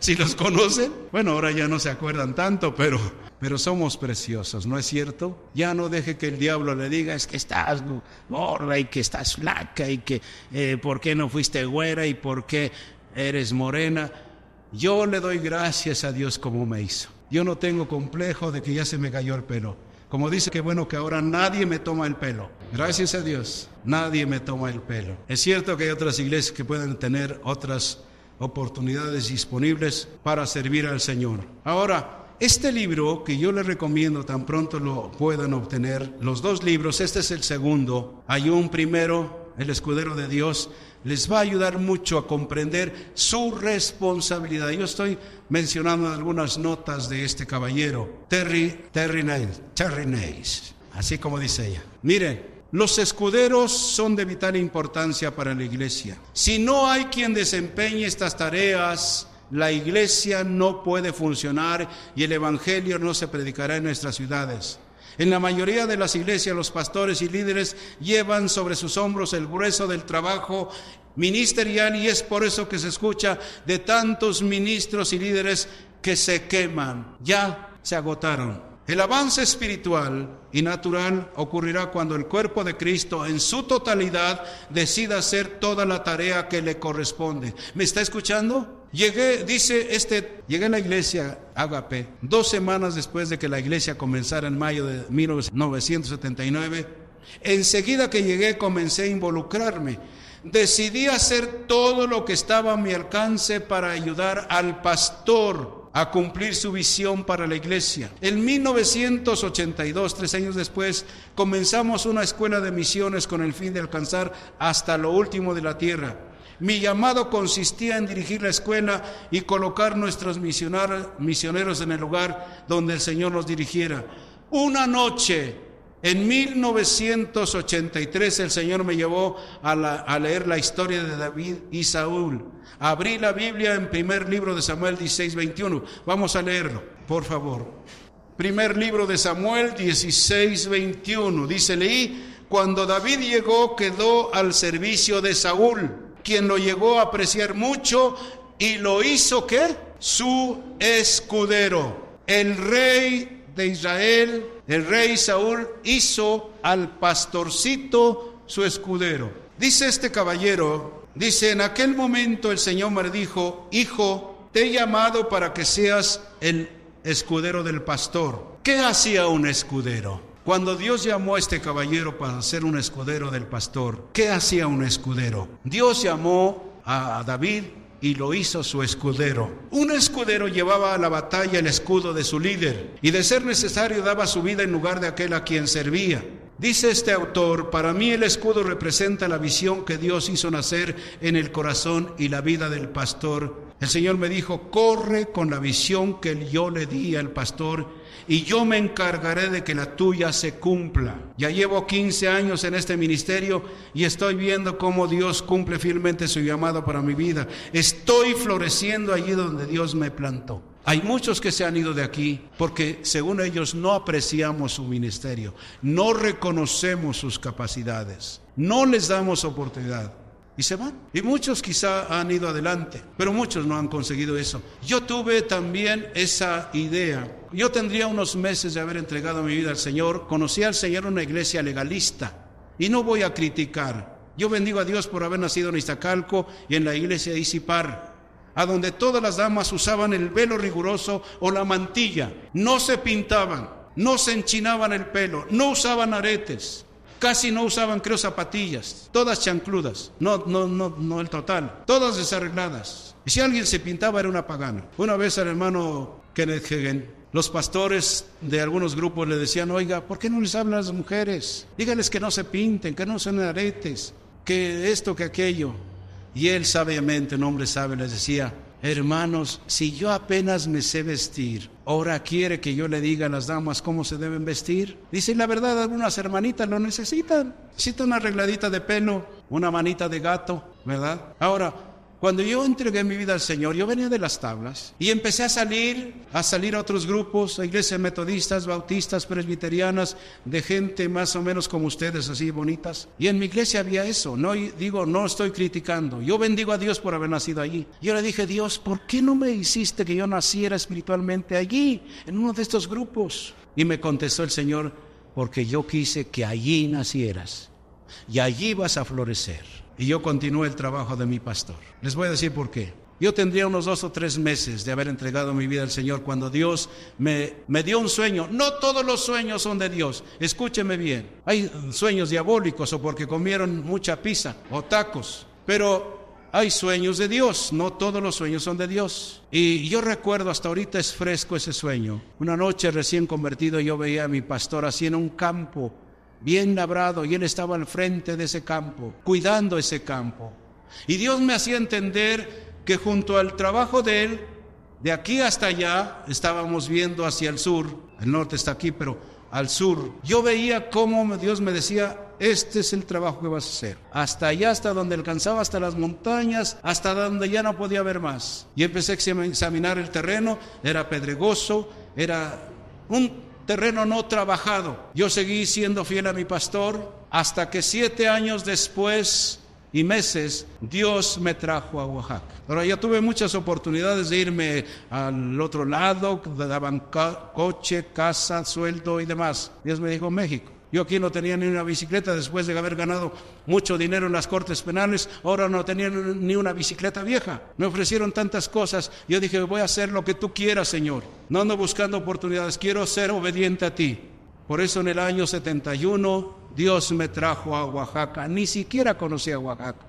Si los conocen, bueno, ahora ya no se acuerdan tanto, pero pero somos preciosos, ¿no es cierto? Ya no deje que el diablo le diga, es que estás gorda y que estás flaca y que eh, por qué no fuiste güera y por qué eres morena. Yo le doy gracias a Dios como me hizo. Yo no tengo complejo de que ya se me cayó el pelo. Como dice que bueno que ahora nadie me toma el pelo. Gracias a Dios, nadie me toma el pelo. Es cierto que hay otras iglesias que pueden tener otras oportunidades disponibles para servir al Señor. Ahora, este libro que yo les recomiendo tan pronto lo puedan obtener, los dos libros, este es el segundo, hay un primero, El escudero de Dios, les va a ayudar mucho a comprender su responsabilidad. Yo estoy mencionando algunas notas de este caballero, Terry, Terry Nails, Terry Nails, así como dice ella. Miren, los escuderos son de vital importancia para la iglesia. Si no hay quien desempeñe estas tareas, la iglesia no puede funcionar y el Evangelio no se predicará en nuestras ciudades. En la mayoría de las iglesias los pastores y líderes llevan sobre sus hombros el grueso del trabajo ministerial y es por eso que se escucha de tantos ministros y líderes que se queman, ya se agotaron. El avance espiritual y natural ocurrirá cuando el cuerpo de Cristo en su totalidad decida hacer toda la tarea que le corresponde. ¿Me está escuchando? Llegué, dice este, llegué a la iglesia Agape dos semanas después de que la iglesia comenzara en mayo de 1979. Enseguida que llegué comencé a involucrarme. Decidí hacer todo lo que estaba a mi alcance para ayudar al pastor a cumplir su visión para la iglesia. En 1982, tres años después, comenzamos una escuela de misiones con el fin de alcanzar hasta lo último de la tierra. Mi llamado consistía en dirigir la escuela y colocar nuestros misioneros en el lugar donde el Señor nos dirigiera. Una noche, en 1983, el Señor me llevó a, a leer la historia de David y Saúl. Abrí la Biblia en primer libro de Samuel 16, 21. Vamos a leerlo, por favor. Primer libro de Samuel 16, 21. Dice, leí, cuando David llegó quedó al servicio de Saúl, quien lo llegó a apreciar mucho y lo hizo ¿qué? Su escudero. El rey de Israel, el rey Saúl, hizo al pastorcito su escudero. Dice este caballero, Dice, en aquel momento el Señor me dijo, hijo, te he llamado para que seas el escudero del pastor. ¿Qué hacía un escudero? Cuando Dios llamó a este caballero para ser un escudero del pastor, ¿qué hacía un escudero? Dios llamó a David y lo hizo su escudero. Un escudero llevaba a la batalla el escudo de su líder y de ser necesario daba su vida en lugar de aquel a quien servía. Dice este autor, para mí el escudo representa la visión que Dios hizo nacer en el corazón y la vida del pastor. El Señor me dijo, corre con la visión que yo le di al pastor y yo me encargaré de que la tuya se cumpla. Ya llevo 15 años en este ministerio y estoy viendo cómo Dios cumple fielmente su llamado para mi vida. Estoy floreciendo allí donde Dios me plantó. Hay muchos que se han ido de aquí porque según ellos no apreciamos su ministerio, no reconocemos sus capacidades, no les damos oportunidad. y se van. Y muchos quizá han ido adelante, pero muchos no han conseguido eso. Yo tuve también esa idea. Yo tendría unos meses de haber entregado mi vida al Señor. Conocí al Señor en una iglesia legalista y no voy a criticar. Yo bendigo a Dios por haber nacido en Iztacalco y en la iglesia de Isipar, a donde todas las damas usaban el velo riguroso o la mantilla. No se pintaban, no se enchinaban el pelo, no usaban aretes. Casi no usaban, creo, zapatillas, todas chancludas, no, no, no, el total, todas desarregladas. Y si alguien se pintaba era una pagana. Una vez al hermano Kenneth Hagen, los pastores de algunos grupos le decían, oiga, ¿por qué no les hablan las mujeres? Dígales que no se pinten, que no usen aretes, que esto, que aquello. Y él sabiamente, un hombre sabe, les decía, hermanos, si yo apenas me sé vestir, ahora quiere que yo le diga a las damas cómo se deben vestir. Dice, la verdad, algunas hermanitas lo necesitan. Necesitan una arregladita de pelo, una manita de gato, ¿verdad? Ahora, cuando yo entregué mi vida al Señor, yo venía de las tablas y empecé a salir, a salir a otros grupos, a iglesias metodistas, bautistas, presbiterianas, de gente más o menos como ustedes, así bonitas. Y en mi iglesia había eso. No digo, no estoy criticando. Yo bendigo a Dios por haber nacido allí. Yo le dije, Dios, ¿por qué no me hiciste que yo naciera espiritualmente allí, en uno de estos grupos? Y me contestó el Señor, porque yo quise que allí nacieras y allí vas a florecer y yo continué el trabajo de mi pastor. Les voy a decir por qué. Yo tendría unos dos o tres meses de haber entregado mi vida al Señor cuando Dios me, me, dio un sueño. No todos los sueños son de Dios. Escúcheme bien. Hay sueños diabólicos o porque comieron mucha pizza o tacos. Pero hay sueños de Dios. No todos los sueños son de Dios. Y yo recuerdo hasta ahorita es fresco ese sueño. Una noche recién convertido yo veía a mi pastor así en un campo bien labrado, y él estaba al frente de ese campo, cuidando ese campo. Y Dios me hacía entender que junto al trabajo de él, de aquí hasta allá, estábamos viendo hacia el sur, el norte está aquí, pero al sur, yo veía cómo Dios me decía, este es el trabajo que vas a hacer. Hasta allá, hasta donde alcanzaba, hasta las montañas, hasta donde ya no podía ver más. Y empecé a examinar el terreno, era pedregoso, era un terreno no trabajado. Yo seguí siendo fiel a mi pastor hasta que siete años después y meses Dios me trajo a Oaxaca. Ahora ya tuve muchas oportunidades de irme al otro lado, daban coche, casa, sueldo y demás. Dios me dijo México. Yo aquí no tenía ni una bicicleta después de haber ganado mucho dinero en las cortes penales, ahora no tenía ni una bicicleta vieja. Me ofrecieron tantas cosas. Yo dije, voy a hacer lo que tú quieras, Señor. No ando buscando oportunidades, quiero ser obediente a ti. Por eso en el año 71 Dios me trajo a Oaxaca. Ni siquiera conocía Oaxaca.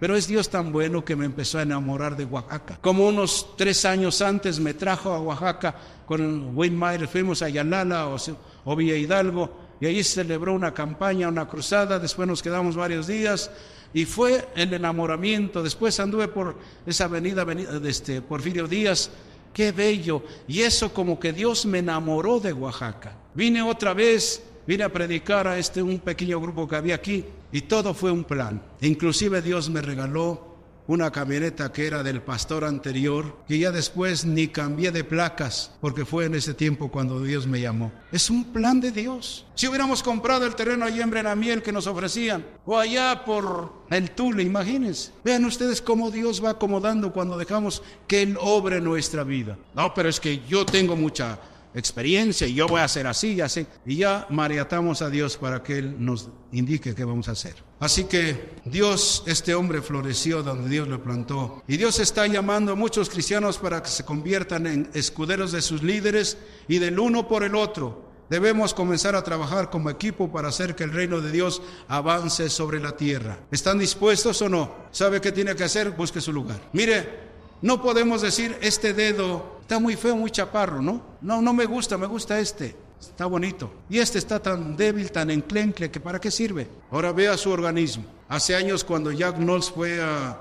Pero es Dios tan bueno que me empezó a enamorar de Oaxaca. Como unos tres años antes me trajo a Oaxaca con Wayne Meyer, fuimos a Yalala o, o Villa Hidalgo y se celebró una campaña, una cruzada, después nos quedamos varios días y fue el enamoramiento. Después anduve por esa avenida, de este, Porfirio Díaz, qué bello. Y eso como que Dios me enamoró de Oaxaca. Vine otra vez, vine a predicar a este un pequeño grupo que había aquí y todo fue un plan. Inclusive Dios me regaló una camioneta que era del pastor anterior, que ya después ni cambié de placas, porque fue en ese tiempo cuando Dios me llamó. Es un plan de Dios. Si hubiéramos comprado el terreno allí en Brenamiel que nos ofrecían, o allá por el Tule, imagínense. Vean ustedes cómo Dios va acomodando cuando dejamos que Él obre nuestra vida. No, pero es que yo tengo mucha experiencia y yo voy a hacer así y así. Y ya mariatamos a Dios para que Él nos indique qué vamos a hacer. Así que Dios, este hombre floreció donde Dios lo plantó. Y Dios está llamando a muchos cristianos para que se conviertan en escuderos de sus líderes y del uno por el otro. Debemos comenzar a trabajar como equipo para hacer que el reino de Dios avance sobre la tierra. ¿Están dispuestos o no? ¿Sabe qué tiene que hacer? Busque su lugar. Mire, no podemos decir, este dedo está muy feo, muy chaparro, ¿no? No, no me gusta, me gusta este. Está bonito. Y este está tan débil, tan enclencle, que ¿para qué sirve? Ahora vea su organismo. Hace años cuando Jack Knowles fue a,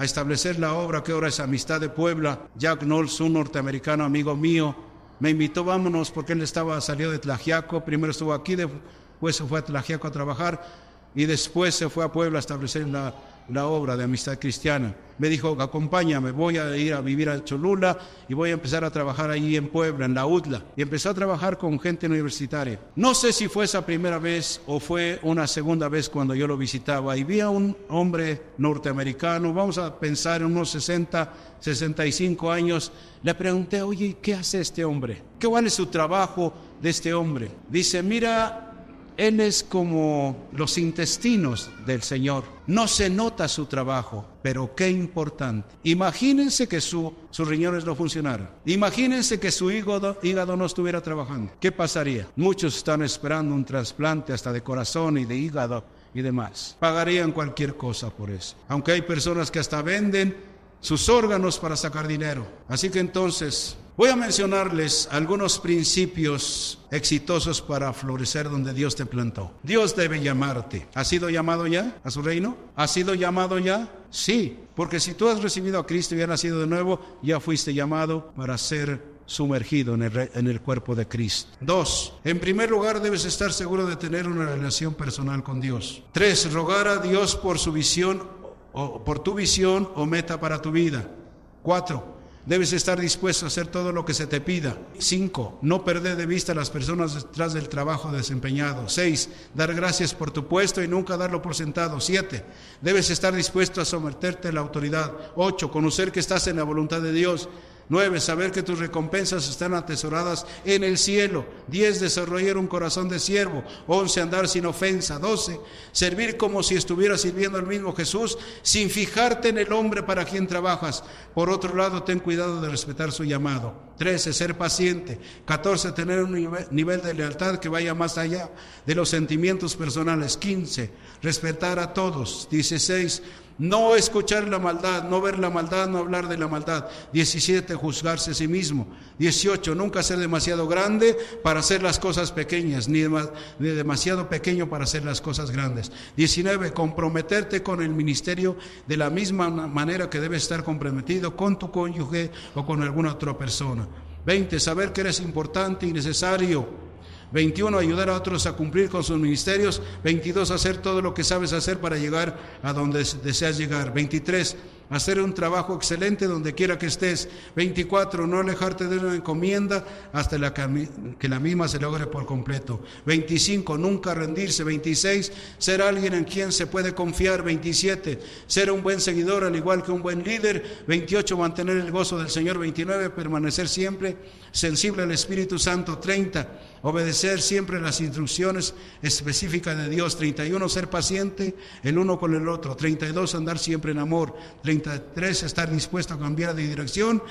establecer la obra que ahora es Amistad de Puebla, Jack Knowles, un norteamericano amigo mío, me invitó, vámonos, porque él estaba, salió de Tlajiaco, primero estuvo aquí, después se fue a Tlajiaco a trabajar, y después se fue a Puebla a establecer la, la obra de amistad cristiana. Me dijo, acompáñame, voy a ir a vivir a Cholula y voy a empezar a trabajar allí en Puebla, en la UDLA. Y empezó a trabajar con gente universitaria. No sé si fue esa primera vez o fue una segunda vez cuando yo lo visitaba. Y vi a un hombre norteamericano, vamos a pensar en unos 60, 65 años. Le pregunté, oye, ¿qué hace este hombre? ¿Qué vale su trabajo de este hombre? Dice, mira, él es como los intestinos del Señor. No se nota su trabajo, pero qué importante. Imagínense que su, sus riñones no funcionaran. Imagínense que su hígado, hígado no estuviera trabajando. ¿Qué pasaría? Muchos están esperando un trasplante hasta de corazón y de hígado y demás. Pagarían cualquier cosa por eso. Aunque hay personas que hasta venden sus órganos para sacar dinero. Así que entonces Voy a mencionarles algunos principios exitosos para florecer donde Dios te plantó. Dios debe llamarte. ¿Has sido llamado ya a su reino? ¿Has sido llamado ya? Sí, porque si tú has recibido a Cristo y has nacido de nuevo, ya fuiste llamado para ser sumergido en el, en el, cuerpo de Cristo. Dos, en primer lugar debes estar seguro de tener una relación personal con Dios. Tres, rogar a Dios por su visión o por tu visión o meta para tu vida. Cuatro, Debes estar dispuesto a hacer todo lo que se te pida. Cinco, no perder de vista a las personas detrás del trabajo desempeñado. Seis, dar gracias por tu puesto y nunca darlo por sentado. Siete, debes estar dispuesto a someterte a la autoridad. Ocho, conocer que estás en la voluntad de Dios. 9. Saber que tus recompensas están atesoradas en el cielo. 10. Desarrollar un corazón de siervo. 11. Andar sin ofensa. 12. Servir como si estuvieras sirviendo al mismo Jesús sin fijarte en el hombre para quien trabajas. Por otro lado, ten cuidado de respetar su llamado. 13. Ser paciente. 14. Tener un nivel de lealtad que vaya más allá de los sentimientos personales. 15. Respetar a todos. 16 no escuchar la maldad, no ver la maldad, no hablar de la maldad. 17, juzgarse a sí mismo. 18, nunca ser demasiado grande para hacer las cosas pequeñas, ni demasiado pequeño para hacer las cosas grandes. 19, comprometerte con el ministerio de la misma manera que debes estar comprometido con tu cónyuge o con alguna otra persona. 20, saber que eres importante y necesario 21, ayudar a otros a cumplir con sus ministerios. 22, hacer todo lo que sabes hacer para llegar a donde deseas llegar. 23, hacer un trabajo excelente donde quiera que estés. 24, no alejarte de una encomienda hasta la que la misma se logre por completo. 25, nunca rendirse. 26, ser alguien en quien se puede confiar. 27, ser un buen seguidor al igual que un buen líder. 28, mantener el gozo del Señor. 29, permanecer siempre sensible al Espíritu Santo. 30, obedecer siempre las instrucciones específicas de Dios. 31, ser paciente el uno con el otro. 32, andar siempre en amor. 33, estar dispuesto a cambiar de dirección.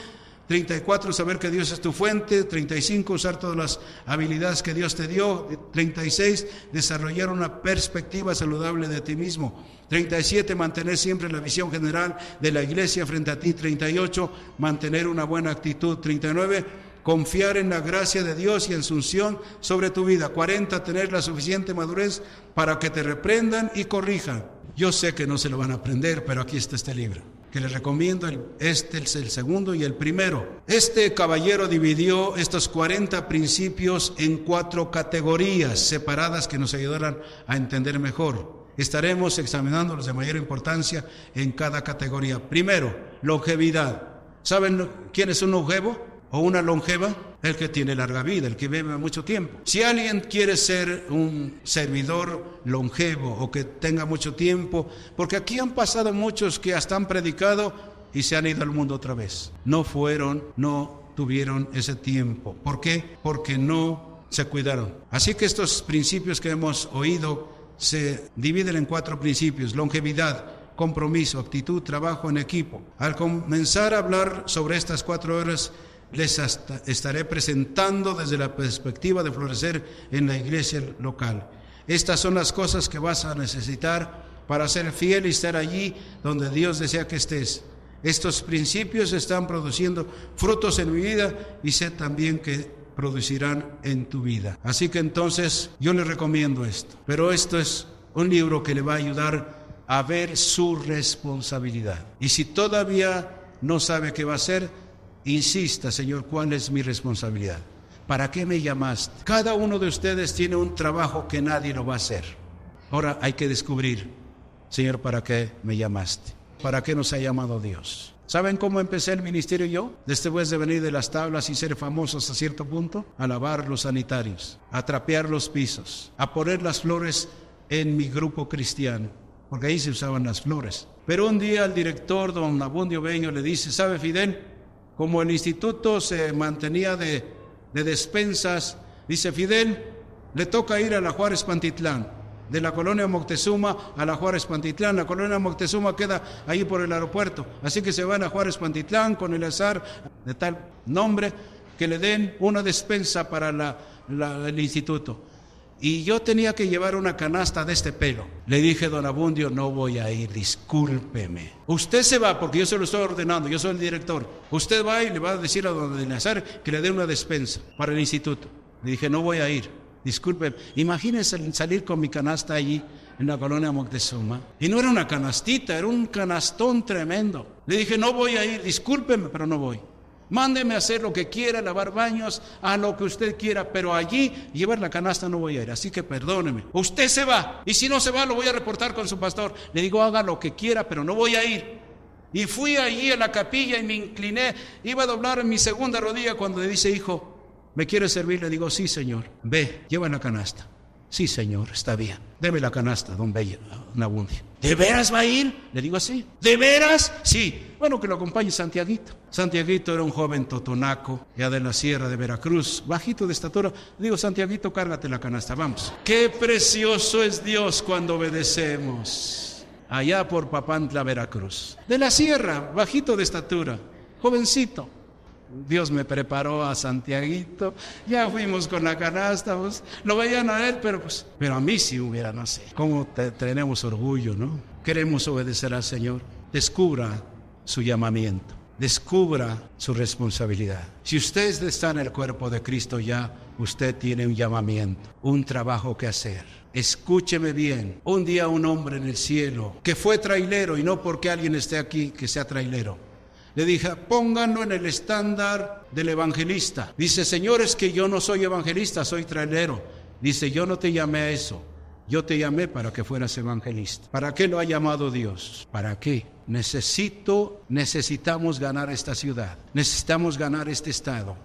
34, saber que Dios es tu fuente. 35, usar todas las habilidades que Dios te dio. 36, desarrollar una perspectiva saludable de ti mismo. 37, mantener siempre la visión general de la iglesia frente a ti. 38, mantener una buena actitud. 39, confiar en la gracia de Dios y en su unción sobre tu vida. 40, tener la suficiente madurez para que te reprendan y corrijan. Yo sé que no se lo van a aprender, pero aquí está este libro que les recomiendo. Este es el segundo y el primero. Este caballero dividió estos 40 principios en cuatro categorías separadas que nos ayudarán a entender mejor. Estaremos examinándolos de mayor importancia en cada categoría. Primero, longevidad. ¿Saben quién es un longevo? O una longeva, el que tiene larga vida, el que vive mucho tiempo. Si alguien quiere ser un servidor longevo o que tenga mucho tiempo, porque aquí han pasado muchos que hasta han predicado y se han ido al mundo otra vez. No fueron, no tuvieron ese tiempo. ¿Por qué? Porque no se cuidaron. Así que estos principios que hemos oído se dividen en cuatro principios. Longevidad, compromiso, actitud, trabajo en equipo. Al comenzar a hablar sobre estas cuatro horas, les estaré presentando desde la perspectiva de florecer en la iglesia local. Estas son las cosas que vas a necesitar para ser fiel y estar allí donde Dios desea que estés. Estos principios están produciendo frutos en mi vida y sé también que producirán en tu vida. Así que entonces yo le recomiendo esto. Pero esto es un libro que le va a ayudar a ver su responsabilidad. Y si todavía no sabe qué va a hacer, Insista, Señor, ¿cuál es mi responsabilidad? ¿Para qué me llamaste? Cada uno de ustedes tiene un trabajo que nadie lo va a hacer. Ahora hay que descubrir, Señor, ¿para qué me llamaste? ¿Para qué nos ha llamado Dios? ¿Saben cómo empecé el ministerio yo? Después de venir de las tablas y ser famosos a cierto punto, a lavar los sanitarios, a trapear los pisos, a poner las flores en mi grupo cristiano, porque ahí se usaban las flores. Pero un día el director, don Abundio Beño, le dice, ¿sabe Fidel? Como el instituto se mantenía de, de despensas, dice Fidel, le toca ir a la Juárez Pantitlán de la colonia Moctezuma a la Juárez Pantitlán. La colonia Moctezuma queda ahí por el aeropuerto. Así que se van a Juárez Pantitlán con el azar de tal nombre que le den una despensa para el instituto. Y yo tenía que llevar una canasta de este pelo. Le dije, don Abundio, no voy a ir, discúlpeme. Usted se va porque yo se lo estoy ordenando, yo soy el director. Usted va y le va a decir a don Eleazar que le dé una despensa para el instituto. Le dije, no voy a ir. Disculpe, imagínense salir con mi canasta allí en la colonia Moctezuma. Y no era una canastita, era un canastón tremendo. Le dije, no voy a ir, discúlpeme, pero no voy. Mándeme a hacer lo que quiera, lavar baños, a lo que usted quiera, pero allí llevar la canasta no voy a ir. Así que perdóneme. Usted se va. Y si no se va, lo voy a reportar con su pastor. Le digo, haga lo que quiera, pero no voy a ir. Y fui allí a la capilla y me incliné. Iba a doblar en mi segunda rodilla cuando le dice, hijo, ¿Me quiere servir? Le digo, sí, señor. Ve, lleva la canasta. Sí, señor, está bien. Deme la canasta, don Bella, Nabundio. ¿De veras va a ir? Le digo así. ¿De veras? Sí. Bueno, que lo acompañe Santiaguito. Santiaguito era un joven totonaco, ya de la sierra de Veracruz, bajito de estatura. Le digo, Santiaguito, cárgate la canasta, vamos. Qué precioso es Dios cuando obedecemos. Allá por Papantla, Veracruz. De la sierra, bajito de estatura, jovencito. Dios me preparó a Santiaguito, ya fuimos con la canasta, pues, lo vayan a ver, pero pues, pero a mí si hubiera, no sé, cómo tenemos orgullo, ¿no? Queremos obedecer al Señor. Descubra su llamamiento, descubra su responsabilidad. Si usted está en el cuerpo de Cristo ya, usted tiene un llamamiento, un trabajo que hacer. Escúcheme bien, un día un hombre en el cielo que fue trailero y no porque alguien esté aquí que sea trailero le dije, pónganlo en el estándar del evangelista. Dice, señores, que yo no soy evangelista, soy trailero. Dice, yo no te llamé a eso. Yo te llamé para que fueras evangelista. ¿Para qué lo ha llamado Dios? ¿Para qué? Necesito, necesitamos ganar esta ciudad. Necesitamos ganar este estado.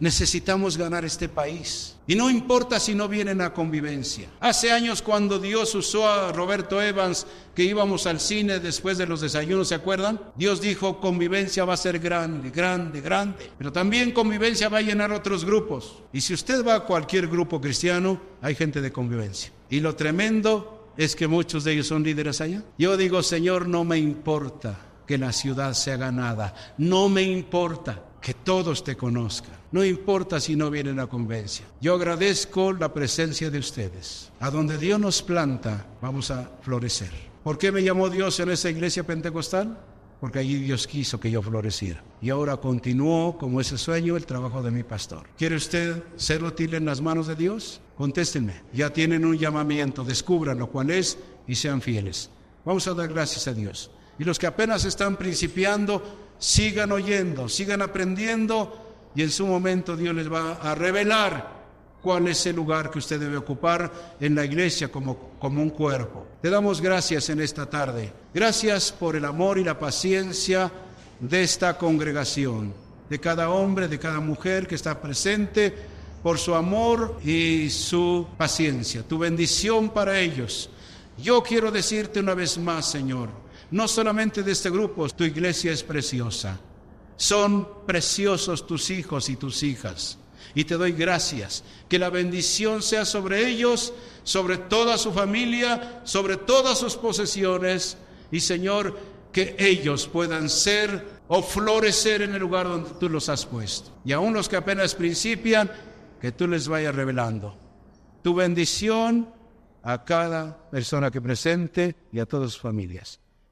Necesitamos ganar este país. Y no importa si no vienen a convivencia. Hace años cuando Dios usó a Roberto Evans, que íbamos al cine después de los desayunos, ¿se acuerdan? Dios dijo, convivencia va a ser grande, grande, grande. Pero también convivencia va a llenar otros grupos. Y si usted va a cualquier grupo cristiano, hay gente de convivencia. Y lo tremendo es que muchos de ellos son líderes allá. Yo digo, Señor, no me importa que la ciudad sea ganada. No me importa que todos te conozcan. No importa si no vienen a convencia. Yo agradezco la presencia de ustedes. A donde Dios nos planta, vamos a florecer. ¿Por qué me llamó Dios en esa iglesia pentecostal? Porque allí Dios quiso que yo floreciera. Y ahora continúo como ese sueño el trabajo de mi pastor. ¿Quiere usted ser útil en las manos de Dios? Contéstenme. Ya tienen un llamamiento, descubran lo cual es y sean fieles. Vamos a dar gracias a Dios. Y los que apenas están principiando, sigan oyendo, sigan aprendiendo y en su momento Dios les va a revelar cuál es el lugar que usted debe ocupar en la iglesia como, como un cuerpo. Te damos gracias en esta tarde. Gracias por el amor y la paciencia de esta congregación, de cada hombre, de cada mujer que está presente, por su amor y su paciencia, tu bendición para ellos. Yo quiero decirte una vez más, Señor, no solamente de este grupo, tu iglesia es preciosa. Son preciosos tus hijos y tus hijas. Y te doy gracias. Que la bendición sea sobre ellos, sobre toda su familia, sobre todas sus posesiones. Y Señor, que ellos puedan ser o florecer en el lugar donde tú los has puesto. Y aún los que apenas principian, que tú les vayas revelando. Tu bendición a cada persona que presente y a todas sus familias